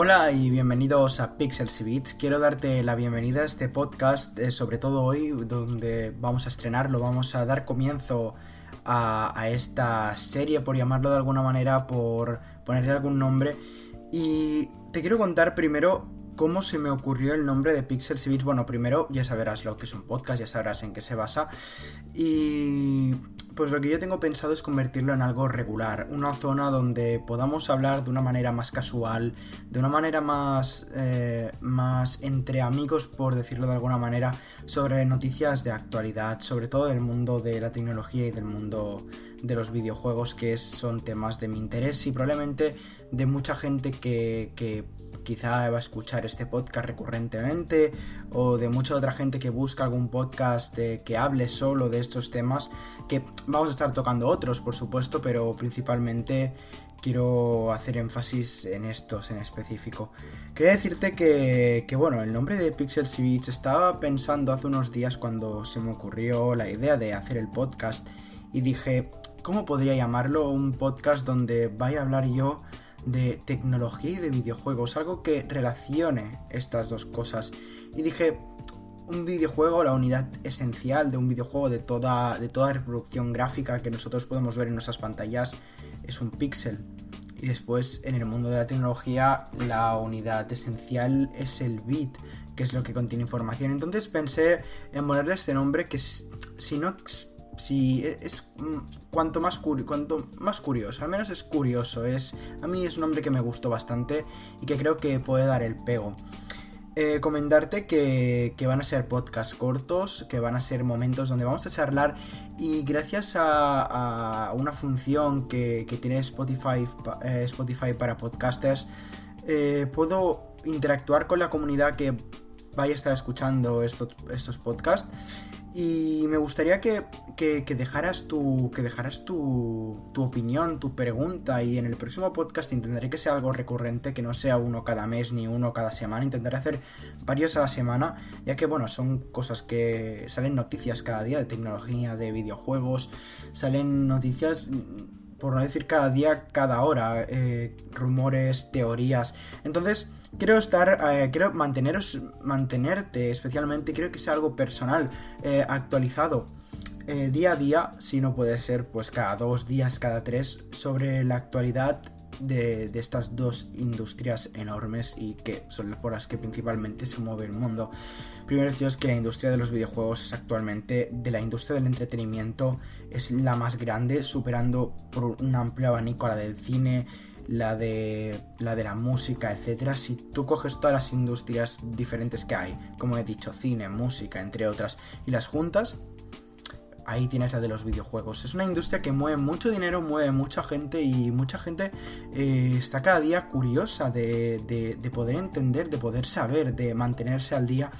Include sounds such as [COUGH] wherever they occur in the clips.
Hola y bienvenidos a Pixels y Beats. Quiero darte la bienvenida a este podcast, eh, sobre todo hoy, donde vamos a estrenarlo, vamos a dar comienzo a, a, esta serie, por llamarlo de alguna manera, por ponerle algún nombre. Y te quiero contar primero cómo se me ocurrió el nombre de Pixels y Beats. Bueno, primero ya sabrás lo que es un podcast, ya sabrás en qué se basa. Y pues lo que yo tengo pensado es convertirlo en algo regular, una zona donde podamos hablar de una manera más casual, de una manera más, eh, más entre amigos, por decirlo de alguna manera, sobre noticias de actualidad, sobre todo del mundo de la tecnología y del mundo de los videojuegos, que son temas de mi interés y probablemente de mucha gente que, que quizá va a escuchar este podcast recurrentemente o de mucha otra gente que busca algún podcast que hable solo de estos temas, que vamos a estar tocando otros, por supuesto, pero principalmente quiero hacer énfasis en estos en específico. Quería decirte que, que bueno, el nombre de Pixels y Beats estaba pensando hace unos días cuando se me ocurrió la idea de hacer el podcast y dije, ¿cómo podría llamarlo? Un podcast donde vaya a hablar yo de tecnología y de videojuegos, algo que relacione estas dos cosas. Y dije, un videojuego, la unidad esencial de un videojuego de toda, de toda reproducción gráfica que nosotros podemos ver en nuestras pantallas es un píxel. Y después en el mundo de la tecnología la unidad esencial es el bit, que es lo que contiene información. Entonces pensé en ponerle este nombre que si no si e, es, mm, cuanto más cuanto más curioso, al menos es curioso, es a mí es un nombre que me gustó bastante y que creo que puede dar el pego. Eh, comentarte que, que, van a ser podcasts cortos, que van a ser momentos donde vamos a charlar y gracias a, a una función que, que tiene Spotify, eh, Spotify para podcasters, eh, puedo interactuar con la comunidad que vaya a estar escuchando estos, estos podcasts y me gustaría que, dejaras, tu, que dejaras tu, tu, opinión, tu pregunta. Y en el próximo podcast intentaré que sea algo recurrente, que no sea uno cada mes ni uno cada semana. Intentaré hacer varios a la semana, ya que, bueno, son cosas que salen noticias cada día de tecnología, de videojuegos. Salen noticias por no decir cada día, cada hora, eh, rumores, teorías. Entonces, quiero estar, eh, quiero manteneros, mantenerte especialmente, quiero que sea algo personal, eh, actualizado. día a día, si no puede ser, pues cada dos días, cada tres, sobre la actualidad de, estas dos industrias enormes y que son por las que principalmente se mueve el mundo. Primero deciros que la industria de los videojuegos es actualmente de la industria del entretenimiento es la más grande, superando por un amplio abanico a la del cine, la de la de la música, etcétera. Si tú coges todas las industrias diferentes que hay, como he dicho, cine, música, entre otras, y las juntas, ahí tienes la de los videojuegos. Es una industria que mueve mucho dinero, mueve mucha gente y mucha gente eh, está cada día curiosa de, de, poder entender, de poder saber, de mantenerse al día.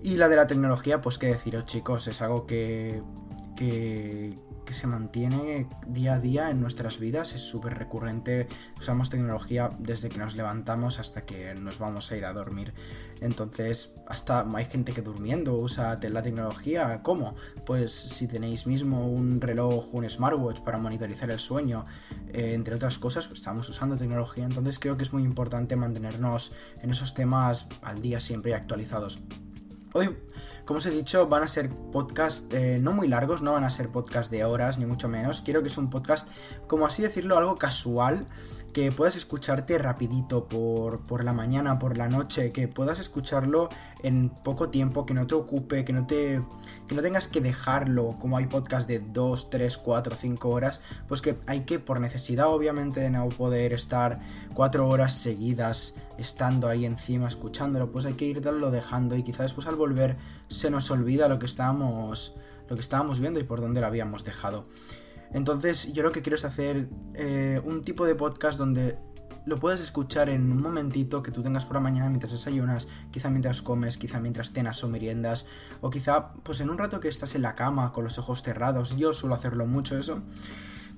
Y la de la tecnología, pues qué deciros chicos, es algo que, que, se mantiene día a día en nuestras vidas, es súper recurrente, usamos tecnología desde que nos levantamos hasta que nos vamos a ir a dormir. Entonces, hasta hay gente que durmiendo usa la tecnología. ¿Cómo? Pues si tenéis mismo un reloj, un smartwatch para monitorizar el sueño, eh, entre otras cosas, pues estamos usando tecnología. Entonces creo que es muy importante mantenernos en esos temas al día siempre y actualizados. Hoy, como os he dicho, van a ser podcasts eh, no muy largos, no van a ser podcasts de horas, ni mucho menos. Quiero que sea un podcast, como así decirlo, algo casual, que puedas escucharte rapidito por, por, la mañana, por la noche, que puedas escucharlo en poco tiempo, que no te ocupe, que no te que no tengas que dejarlo, como hay podcast de 2, 3, 4, 5 horas, pues que hay que por necesidad obviamente de no poder estar 4 horas seguidas estando ahí encima escuchándolo, pues hay que irlo dejando y quizás después al volver se nos olvida lo que estábamos lo que estábamos viendo y por dónde lo habíamos dejado. Entonces yo lo que quiero es hacer eh, un tipo de podcast donde lo puedes escuchar en un momentito que tú tengas por la mañana mientras desayunas, quizá mientras comes, quizá mientras cenas o meriendas, o quizá pues en un rato que estás en la cama con los ojos cerrados. Yo suelo hacerlo mucho eso,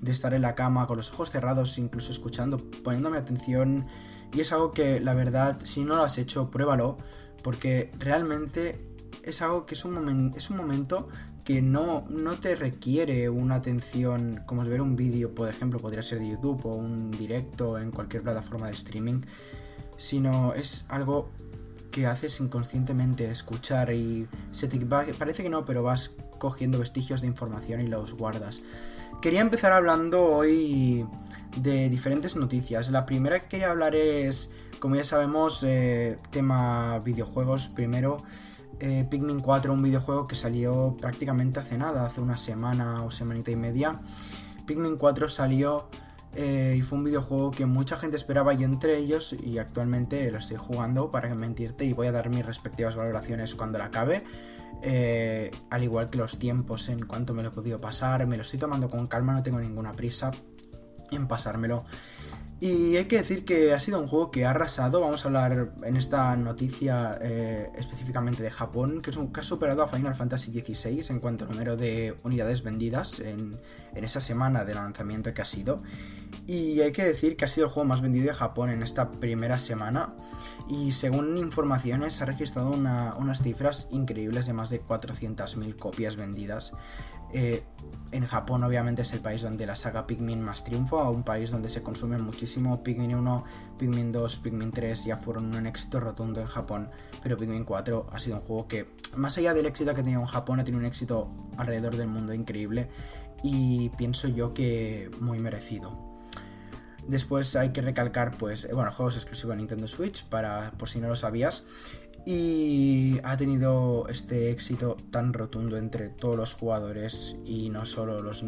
de estar en la cama con los ojos cerrados, incluso escuchando, poniéndome atención. Y es algo que la verdad, si no lo has hecho, pruébalo, porque realmente es algo que es un, es un momento que no, no te requiere una atención como ver un vídeo, por ejemplo, podría ser de YouTube o un directo en cualquier plataforma de streaming. sino es algo que haces inconscientemente escuchar y se te parece que no, pero vas cogiendo vestigios de información y los guardas. Quería empezar hablando hoy de diferentes noticias. La primera que quería hablar es, como ya sabemos, eh, tema videojuegos. Primero, eh, Pikmin 4, un videojuego que salió prácticamente hace nada, hace una semana o semanita y media. Pikmin 4 salió eh, y fue un videojuego que mucha gente esperaba, yo entre ellos, y actualmente lo estoy jugando para mentirte y voy a dar mis respectivas valoraciones cuando la acabe. Eh, al igual que los tiempos en cuanto me lo he podido pasar, me lo estoy tomando con calma, no tengo ninguna prisa en pasármelo. Y hay que decir que ha sido un juego que ha arrasado. Vamos a hablar en esta noticia eh, específicamente de Japón, que es un que ha superado a Final Fantasy XVI en cuanto a número de unidades vendidas en, en esa semana de lanzamiento que ha sido. Y hay que decir que ha sido el juego más vendido de Japón en esta primera semana. Y según informaciones, ha registrado unas cifras increíbles de más de 400.000 copias vendidas. Eh, en Japón obviamente es el país donde la saga Pikmin más triunfa, un país donde se consume muchísimo Pikmin 1, Pikmin 2, Pikmin 3 ya fueron un éxito rotundo en Japón, pero Pikmin 4 ha sido un juego que, más allá del éxito que ha tenido en Japón, ha tenido un éxito alrededor del mundo increíble y pienso yo que muy merecido. Después hay que recalcar, pues, eh, bueno, juegos exclusivos de Nintendo Switch, para, por si no lo sabías y ha tenido este éxito tan rotundo entre todos los jugadores y no solo los,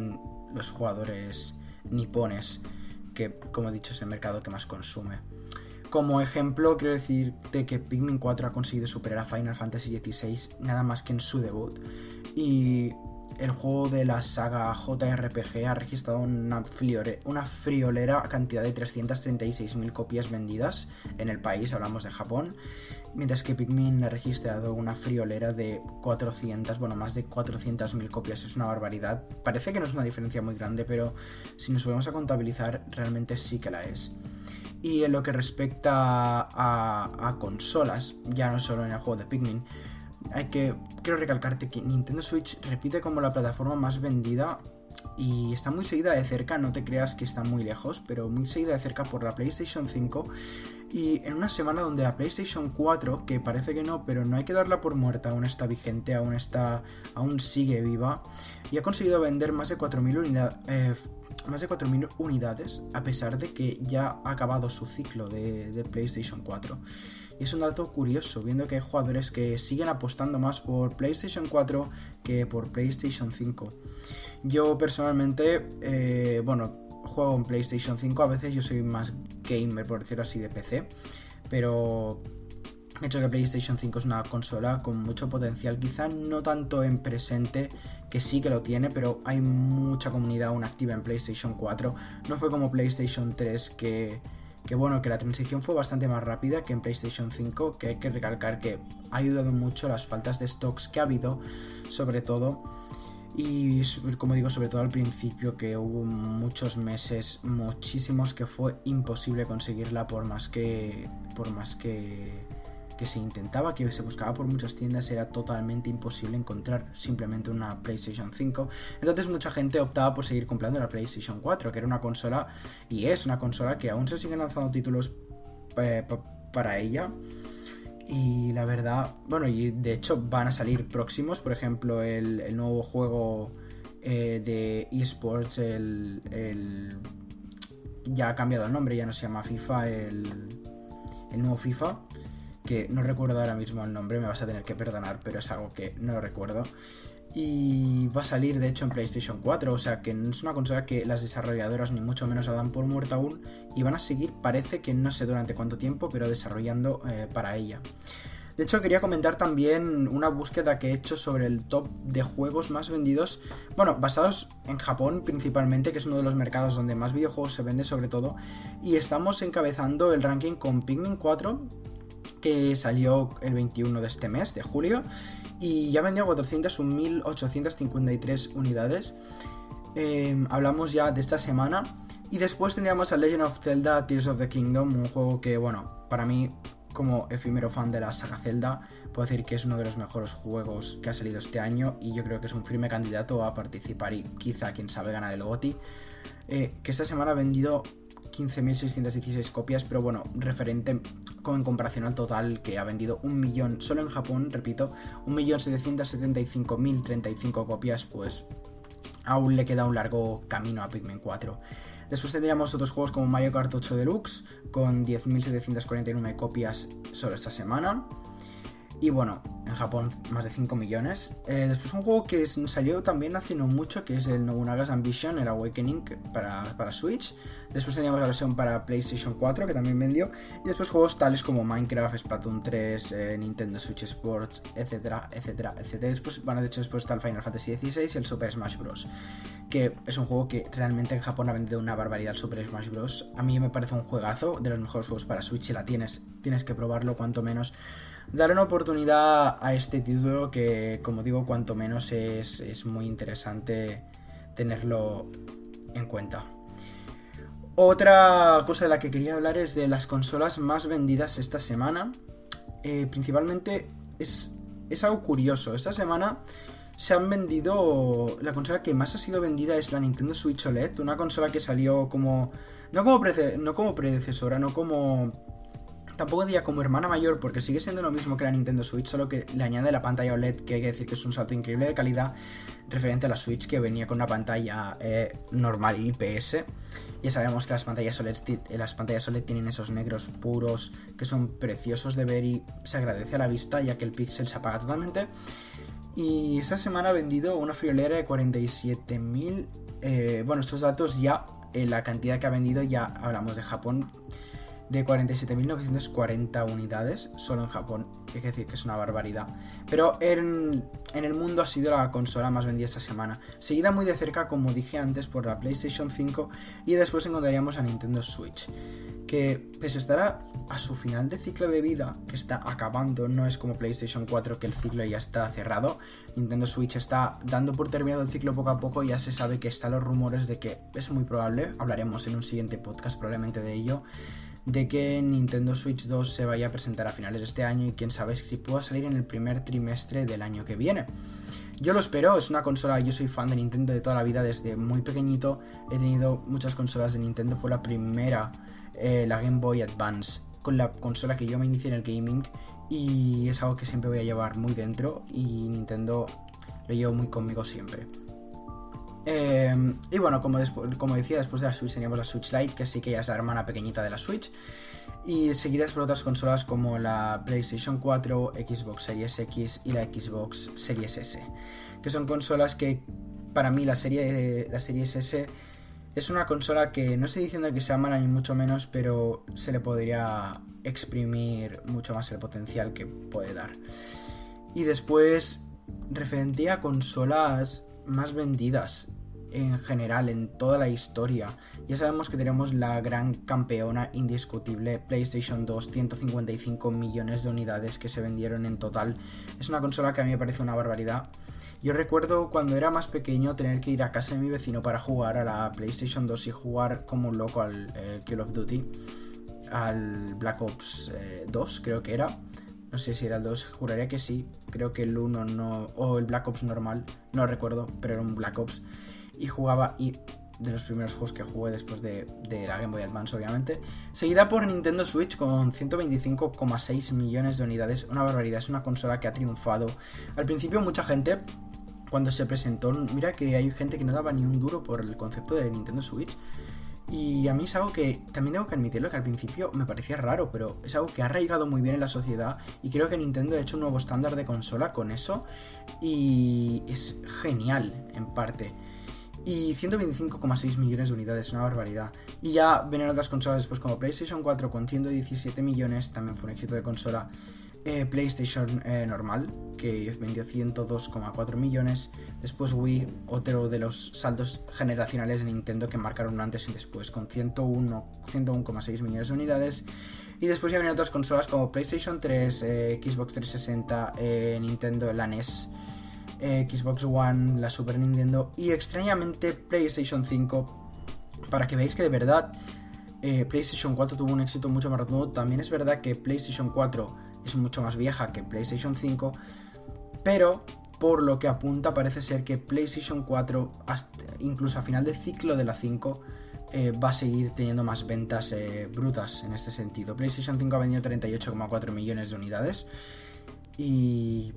los jugadores nipones, que como he dicho es el mercado que más consume. Como ejemplo, quiero decirte que Pikmin 4 ha conseguido superar a Final Fantasy XVI nada más que en su debut. Y el juego de la saga JRPG ha registrado una, una friolera cantidad de 336.000 copias vendidas en el país, hablamos de Japón, mientras que Pikmin ha registrado una friolera de 400, bueno, más de 400.000 copias, es una barbaridad. Parece que no es una diferencia muy grande, pero si nos volvemos a contabilizar, realmente sí que la es. Y en lo que respecta a consolas, ya no solo en el juego de Pikmin, hay que quiero recalcarte que Nintendo Switch repite como la plataforma más vendida y está muy seguida de cerca, no te creas que está muy lejos, pero muy seguida de cerca por la PlayStation 5 y en una semana donde la PlayStation 4, que parece que no, pero no hay que darla por muerta, aún está vigente, aún está aún sigue viva y ha conseguido vender más de 4.000 eh, más de 4.000 unidades a pesar de que ya ha acabado su ciclo de, de PlayStation 4. Y es un dato curioso, viendo que hay jugadores que siguen apostando más por PlayStation 4 que por PlayStation 5. Yo personalmente, eh, bueno, juego en PlayStation 5, a veces yo soy más gamer, por decirlo así, de PC, pero he hecho que PlayStation 5 es una consola con mucho potencial, quizá no tanto en presente, que sí que lo tiene, pero hay mucha comunidad aún activa en PlayStation 4. No fue como PlayStation 3 que que bueno, que la transición fue bastante más rápida que en PlayStation 5, que hay que recalcar que ha ayudado mucho las faltas de stocks que ha habido, sobre todo, y como digo, sobre todo al principio, que hubo muchos meses, muchísimos, que fue imposible conseguirla por más que, por más que que se intentaba, que se buscaba por muchas tiendas, era totalmente imposible encontrar simplemente una PlayStation 5. Entonces mucha gente optaba por seguir comprando la PlayStation 4, que era una consola, y es una consola que aún se siguen lanzando títulos eh, para ella. Y la verdad, bueno, y de hecho van a salir próximos, por ejemplo, el, nuevo juego eh, de eSports, el, el, ya ha cambiado el nombre, ya no se llama FIFA, el, el nuevo FIFA que no recuerdo ahora mismo el nombre, me vas a tener que perdonar, pero es algo que no recuerdo. Y va a salir de hecho en PlayStation 4, o sea que no es una consola que las desarrolladoras ni mucho menos la dan por muerta aún y van a seguir, parece que no sé durante cuánto tiempo, pero desarrollando eh, para ella. De hecho, quería comentar también una búsqueda que he hecho sobre el top de juegos más vendidos, bueno, basados en Japón principalmente, que es uno de los mercados donde más videojuegos se vende sobre todo, y estamos encabezando el ranking con Pikmin 4, que salió el 21 de este mes, de julio, y ya vendió 401.853 unidades. Em, hablamos ya de esta semana. Y después tendríamos a Legend of Zelda Tears of the Kingdom, un juego que, bueno, para mí, como efímero fan de la saga Zelda, puedo decir que es uno de los mejores juegos que ha salido este año y yo creo que es un firme candidato a participar y quizá, quien sabe, ganar el GOTI. Eh, que esta semana ha vendido 15.616 copias, pero bueno, referente con en comparación al total que ha vendido un millón, solo en Japón, repito, 1.775.035 copias, pues aún le queda un largo camino a Pikmin 4. Después tendríamos otros juegos como Mario Kart 8 Deluxe, con 10.749 copias solo esta semana. Y bueno, en Japón más de 5 millones. Eh, después un juego que salió también hace no mucho, que es el Nobunaga's Ambition, el Awakening para, para, Switch. Después teníamos la versión para PlayStation 4, que también vendió. Y después juegos tales como Minecraft, Splatoon 3, eh, Nintendo Switch Sports, etcétera, etcétera, etcétera. Después, bueno, de hecho después está el Final Fantasy XVI y el Super Smash Bros. Que es un juego que realmente en Japón ha vendido una barbaridad el Super Smash Bros. A mí me parece un juegazo, de los mejores juegos para Switch. Si la tienes, tienes que probarlo cuanto menos dar una oportunidad a este título que, como digo, cuanto menos es, muy interesante tenerlo en cuenta. Otra cosa de la que quería hablar es de las consolas más vendidas esta semana. Eh, principalmente es, es algo curioso. Esta semana se han vendido. La consola que más ha sido vendida es la Nintendo Switch OLED. Una consola que salió como. No como, no como predecesora, no como Tampoco diría como hermana mayor porque sigue siendo lo mismo que la Nintendo Switch, solo que le añade la pantalla OLED, que hay que decir que es un salto increíble de calidad referente a la Switch que venía con una pantalla eh, normal IPS. Ya sabemos que las pantallas, OLED, las pantallas OLED tienen esos negros puros que son preciosos de ver y se agradece a la vista ya que el pixel se apaga totalmente. Y esta semana ha vendido una friolera de 47.000... Eh, bueno, estos datos ya, eh, la cantidad que ha vendido ya hablamos de Japón de 47.940 unidades solo en Japón. Que decir que es una barbaridad. Pero en, el mundo ha sido la consola más vendida esta semana. Seguida muy de cerca, como dije antes, por la PlayStation 5 y después encontraríamos a Nintendo Switch. Que pese a estar a, su final de ciclo de vida, que está acabando, no es como PlayStation 4 que el ciclo ya está cerrado. Nintendo Switch está dando por terminado el ciclo poco a poco, ya se sabe que están los rumores de que es muy probable, hablaremos en un siguiente podcast probablemente de ello, de que Nintendo Switch 2 se vaya a presentar a finales de este año y quién sabe si pueda salir en el primer trimestre del año que viene. Yo lo espero, es una consola, yo soy fan de Nintendo de toda la vida, desde muy pequeñito he tenido muchas consolas de Nintendo, fue la primera, eh, la Game Boy Advance, con la consola que yo me inicié en el gaming y es algo que siempre voy a llevar muy dentro y Nintendo lo llevo muy conmigo siempre. Em, y bueno, como, como decía, después de la Switch teníamos la Switch Lite, que sí que ya es la hermana pequeñita de la Switch. Y seguidas por otras consolas como la PlayStation 4, Xbox Series X y la Xbox Series S. Que son consolas que para mí la serie la Series S es una consola que no estoy diciendo que sea mala ni mucho menos, pero se le podría exprimir mucho más el potencial que puede dar. Y después, referente a consolas más vendidas en general en toda la historia. Ya sabemos que tenemos la gran campeona indiscutible PlayStation 2, 155 millones de unidades que se vendieron en total. Es una consola que a mí me parece una barbaridad. Yo recuerdo cuando era más pequeño tener que ir a casa de mi vecino para jugar a la PlayStation 2 y jugar como un loco al eh, Call of Duty, al Black Ops 2 eh, creo que era. No sé si era el 2, juraría que sí. Creo que el 1 no. O el Black Ops normal. No recuerdo, pero era un Black Ops. Y jugaba. Y de los primeros juegos que jugué después de, la Game Boy Advance, obviamente. Seguida por Nintendo Switch con 125,6 millones de unidades. Una barbaridad, es una consola que ha triunfado. Al principio, mucha gente. Cuando se presentó, mira que hay gente que no daba ni un duro por el concepto de Nintendo Switch. Y a mí es algo que también tengo que admitirlo que al principio me parecía raro, pero es algo que ha arraigado muy bien en la sociedad y creo que Nintendo ha hecho un nuevo estándar de consola con eso y es genial en parte. Y 125,6 millones de unidades, una barbaridad. Y ya vienen otras consolas después como PlayStation 4 con 117 millones, también fue un éxito de consola. Eh, PlayStation eh, normal, que vendió 102,4 millones. Después Wii, otro de los saltos generacionales de Nintendo que marcaron antes y después, con 101,6 millones de unidades. Y después ya vienen otras consolas como PlayStation 3, eh, Xbox 360, Nintendo, la NES, Xbox One, la Super Nintendo y extrañamente PlayStation 5. Para que veáis que de verdad PlayStation 4 tuvo un éxito mucho más rotundo. También es verdad que PlayStation 4 es mucho más vieja que PlayStation 5, pero por lo que apunta parece ser que PlayStation 4, incluso a final de ciclo de la 5, eh, va a seguir teniendo más ventas eh, brutas en este sentido. PlayStation 5 ha vendido 38,4 millones de unidades y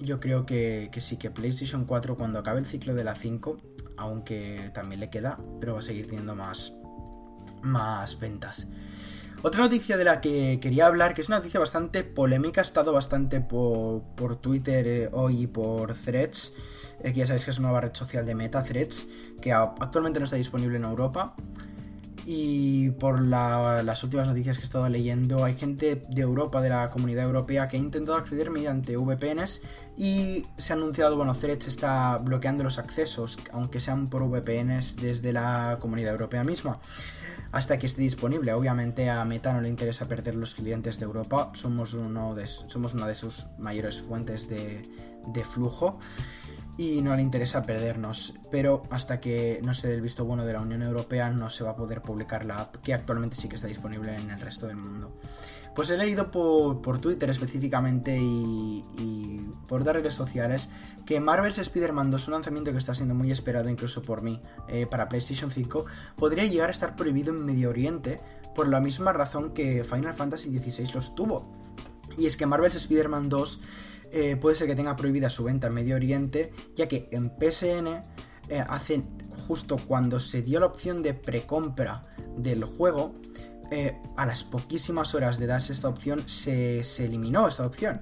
yo creo que, sí, que PlayStation 4 cuando acabe el ciclo de la 5, aunque también le queda, pero va a seguir teniendo más, más ventas. Otra noticia de la que quería hablar, que es una noticia bastante polémica, ha estado bastante por, Twitter eh, hoy y por Threads, que ya sabéis que es una nueva red social de Meta, Threads, que actualmente no está disponible en Europa. Y por las últimas noticias que he estado leyendo, hay gente de Europa, de la comunidad europea, que ha intentado acceder mediante VPNs y se ha anunciado, bueno, Threads está bloqueando los accesos, aunque sean por VPNs desde la comunidad europea misma, hasta que esté disponible. Obviamente a Meta no le interesa perder los clientes de Europa, somos, uno de, somos una de sus mayores fuentes de, de flujo y no le interesa perdernos. Pero hasta que no se dé el visto bueno de la Unión Europea no se va a poder publicar la app que actualmente sí que está disponible en el resto del mundo. Pues he leído por, Twitter específicamente y, por otras redes sociales que Marvel's Spider-Man 2, un lanzamiento que está siendo muy esperado incluso por mí eh, para PlayStation 5, podría llegar a estar prohibido en Medio Oriente por la misma razón que Final Fantasy XVI los tuvo. Y es que Marvel's Spider-Man 2 eh, puede ser que tenga prohibida su venta en Medio Oriente, ya que en PSN eh, justo cuando se dio la opción de precompra del juego, eh, a las poquísimas horas de darse esta opción se, eliminó esta opción.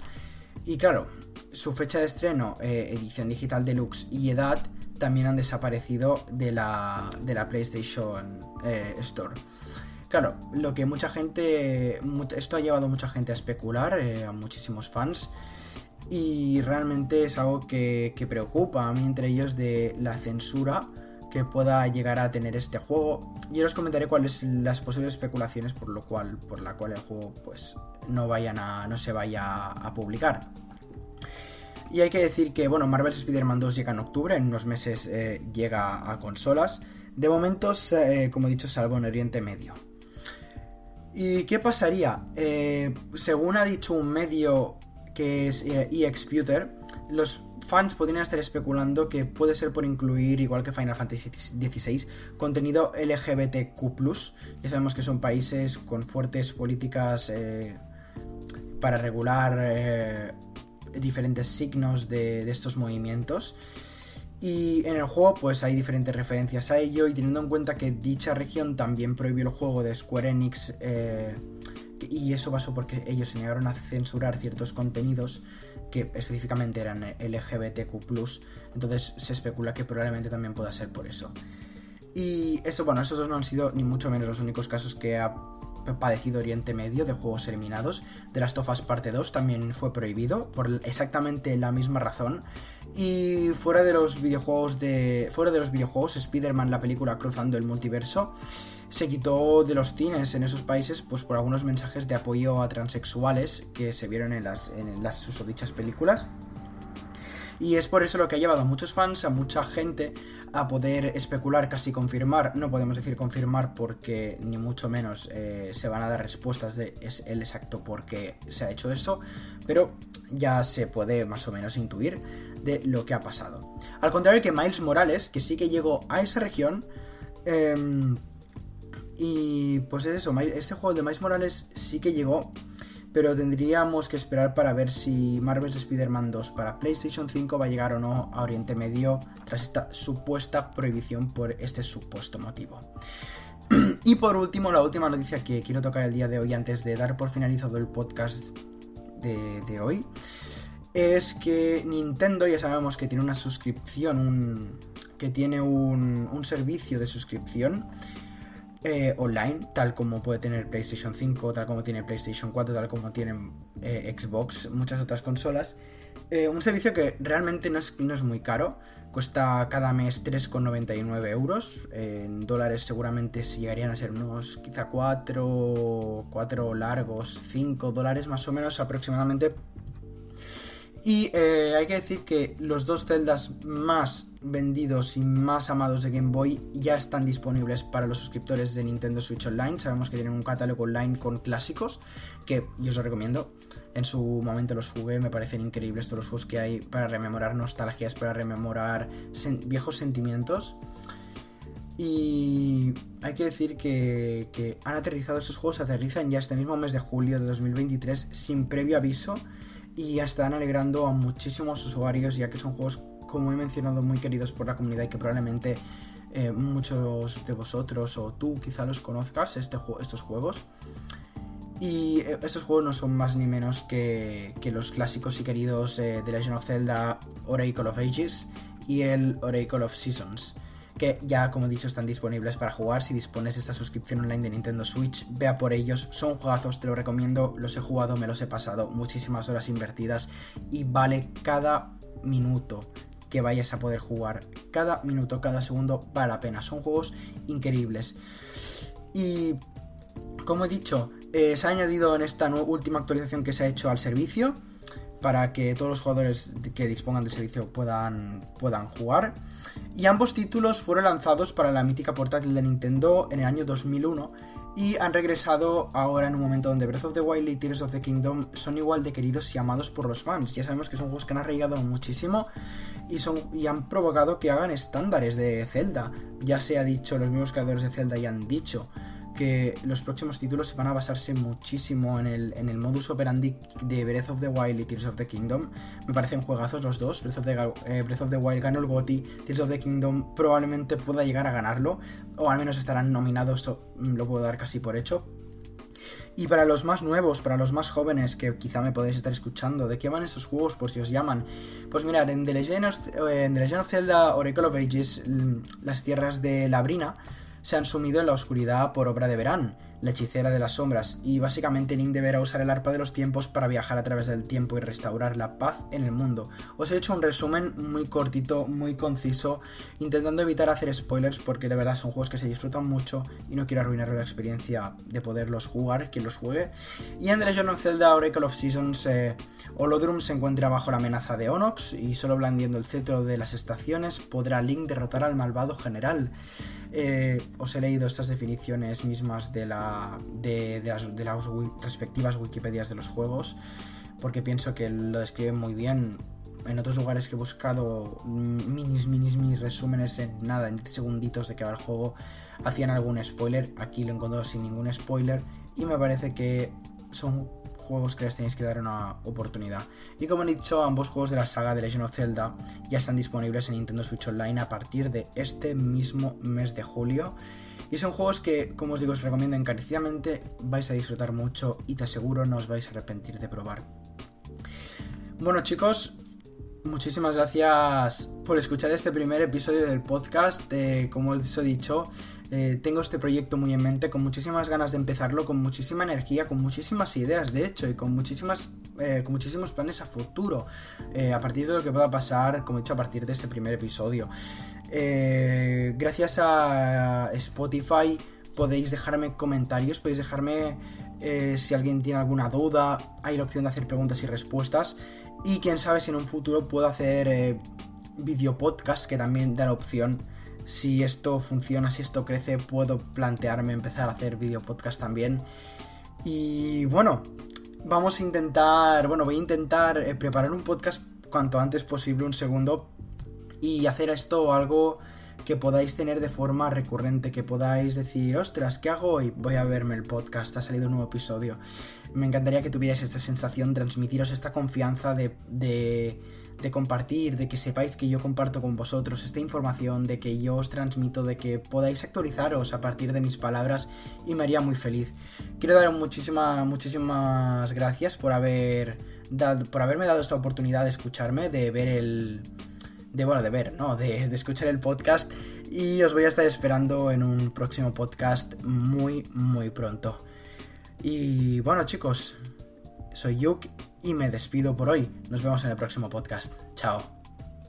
Y claro, su fecha de estreno, edición digital deluxe y edad también han desaparecido de la, de la PlayStation Store. Claro, lo que mucha gente. Esto ha llevado a mucha gente a especular, a muchísimos fans y realmente es algo que, preocupa a mí entre ellos de la censura que pueda llegar a tener este juego. Y os comentaré cuáles las posibles especulaciones por lo cual, por la cual el juego pues no vayan a, no se vaya a publicar. Y hay que decir que, bueno, Marvel's Spider-Man 2 llega en octubre, en unos meses eh, llega a consolas. De momento, eh, como he dicho, salvo en Oriente Medio. ¿Y qué pasaría? Eh, según ha dicho un medio que es EXputer, eh, los fans podrían estar especulando que puede ser por incluir, igual que Final Fantasy XVI, contenido LGBTQ. Ya sabemos que son países con fuertes políticas eh, para regular eh, diferentes signos de, de, estos movimientos. Y en el juego, pues hay diferentes referencias a ello. Y teniendo en cuenta que dicha región también prohibió el juego de Square Enix y eso pasó porque ellos se negaron a censurar ciertos contenidos que específicamente eran LGBTQ+, entonces se especula que probablemente también pueda ser por eso. Y eso, bueno, esos no han sido ni mucho menos los únicos casos que ha padecido Oriente Medio de juegos eliminados. De las Tofas parte 2 también fue prohibido por exactamente la misma razón. Y fuera de los videojuegos de fuera de los videojuegos, Spider-Man la película cruzando el multiverso se quitó de los cines en esos países pues por algunos mensajes de apoyo a transexuales que se vieron en las, en las susodichas películas. Y es por eso lo que ha llevado a muchos fans, a mucha gente, a poder especular, casi confirmar. No podemos decir confirmar porque ni mucho menos eh, se van a dar respuestas de el exacto por qué se ha hecho eso, pero ya se puede más o menos intuir de lo que ha pasado. Al contrario que Miles Morales, que sí que llegó a esa región, eh, y pues es eso, este juego de Miles Morales sí que llegó, pero tendríamos que esperar para ver si Marvel's Spider-Man 2 para PlayStation 5 va a llegar o no a Oriente Medio tras esta supuesta prohibición por este supuesto motivo. [CLEARS THROAT] y por último, la última noticia que quiero tocar el día de hoy antes de dar por finalizado el podcast de, hoy es que Nintendo ya sabemos que tiene una suscripción, que tiene un, un servicio de suscripción eh, online, tal como puede tener PlayStation 5, tal como tiene PlayStation 4, tal como tienen eh, Xbox, muchas otras consolas. Eh, un servicio que realmente no es, no es, muy caro, cuesta cada mes 3,99 euros, en dólares seguramente llegarían a ser unos quizá 4, 4 largos, 5 dólares más o menos aproximadamente y eh, hay que decir que los dos celdas más vendidos y más amados de Game Boy ya están disponibles para los suscriptores de Nintendo Switch Online. Sabemos que tienen un catálogo online con clásicos, que yo os lo recomiendo. En su momento los jugué, me parecen increíbles todos los juegos que hay para rememorar nostalgias, para rememorar viejos sentimientos. Y hay que decir que, han aterrizado estos juegos, aterrizan ya este mismo mes de julio de 2023 sin previo aviso y ya están alegrando a muchísimos usuarios ya que son juegos, como he mencionado, muy queridos por la comunidad y que probablemente eh, muchos de vosotros o tú quizá los conozcas, este, estos juegos. Y eh, estos juegos no son más ni menos que, los clásicos y queridos eh, de Legend of Zelda Oracle of Ages y el Oracle of Seasons que ya como he dicho están disponibles para jugar. Si dispones de esta suscripción online de Nintendo Switch, vea por ellos. Son juegazos, te lo recomiendo. Los he jugado, me los he pasado, muchísimas horas invertidas y vale cada minuto que vayas a poder jugar. Cada minuto, cada segundo vale la pena. Son juegos increíbles. Y como he dicho, eh, se ha añadido en esta última actualización que se ha hecho al servicio para que todos los jugadores que dispongan del servicio puedan, puedan jugar. Y ambos títulos fueron lanzados para la mítica portátil de Nintendo en el año 2001 y han regresado ahora en un momento donde Breath of the Wild y Tears of the Kingdom son igual de queridos y amados por los fans. Ya sabemos que son juegos que han arraigado muchísimo y, son, y han provocado que hagan estándares de Zelda. Ya se ha dicho, los mismos creadores de Zelda ya han dicho que los próximos títulos van a basarse muchísimo en el, en el modus operandi de Breath of the Wild y Tears of the Kingdom. Me parecen juegazos los dos. Breath of the, eh, Wild ganó el GOTY, Tears of the Kingdom probablemente pueda llegar a ganarlo, o al menos estarán nominados, mm, lo puedo dar casi por hecho. Y para los más nuevos, para los más jóvenes que quizá me podéis estar escuchando, ¿de qué van estos juegos por si os llaman? Pues mirad, en The Legend of, eh, en The Legend of Zelda Oracle of Ages, mm, las tierras de Labrina, se han sumido en la oscuridad por obra de Verán, la hechicera de las sombras, y básicamente Link deberá usar el arpa de los tiempos para viajar a través del tiempo y restaurar la paz en el mundo. Os he hecho un resumen muy cortito, muy conciso, intentando evitar hacer spoilers porque de verdad son juegos que se disfrutan mucho y no quiero arruinar la experiencia de poderlos jugar, quien los juegue. Y en The Legend of Zelda Oracle of Seasons, eh, Holodrum se encuentra bajo la amenaza de Onox y solo blandiendo el cetro de las estaciones podrá Link derrotar al malvado general. Eh, os he leído estas definiciones mismas de, la, de, las, respectivas Wikipedias de los juegos, porque pienso que lo describen muy bien. En otros lugares que he buscado minis, minis, minis resúmenes en nada, en segunditos de que va el juego, hacían algún spoiler. Aquí lo encontrado sin ningún spoiler y me parece que son juegos que les tenéis que dar una oportunidad. Y como he dicho, ambos juegos de la saga de Legend of Zelda ya están disponibles en Nintendo Switch Online a partir de este mismo mes de julio. Y son juegos que, como os digo, os recomiendo encarecidamente, vais a disfrutar mucho y te aseguro no os vais a arrepentir de probar. Bueno chicos, muchísimas gracias por escuchar este primer episodio del podcast. como os he dicho, eh, tengo este proyecto muy en mente, con muchísimas ganas de empezarlo, con muchísima energía, con muchísimas ideas, de hecho, y con muchísimas eh, con muchísimos planes a futuro, eh, a partir de lo que pueda pasar, como he dicho, a partir de este primer episodio. Gracias a Spotify podéis dejarme comentarios, podéis dejarme si alguien tiene alguna duda, hay la opción de hacer preguntas y respuestas, y quién sabe si en un futuro puedo hacer video podcast, que también da la opción si esto funciona, si esto crece, puedo plantearme empezar a hacer video podcast también. Y bueno, vamos a intentar, bueno, voy a intentar eh, preparar un podcast cuanto antes posible, un segundo, y hacer esto algo que podáis tener de forma recurrente, que podáis decir, ostras, ¿qué hago hoy? Voy a verme el podcast, ha salido un nuevo episodio. Me encantaría que tuvierais esta sensación, transmitiros esta confianza de, de de compartir, de que sepáis que yo comparto con vosotros esta información, de que yo os transmito, de que podáis actualizaros a partir de mis palabras y me haría muy feliz. Quiero dar muchísimas, muchísimas gracias por haber dado, por haberme dado esta oportunidad de escucharme, de ver el... De, bueno, de ver, no, de, escuchar el podcast y os voy a estar esperando en un próximo podcast muy, muy pronto. Y bueno chicos, soy Yuk y me despido por hoy. Nos vemos en el próximo podcast. Chao.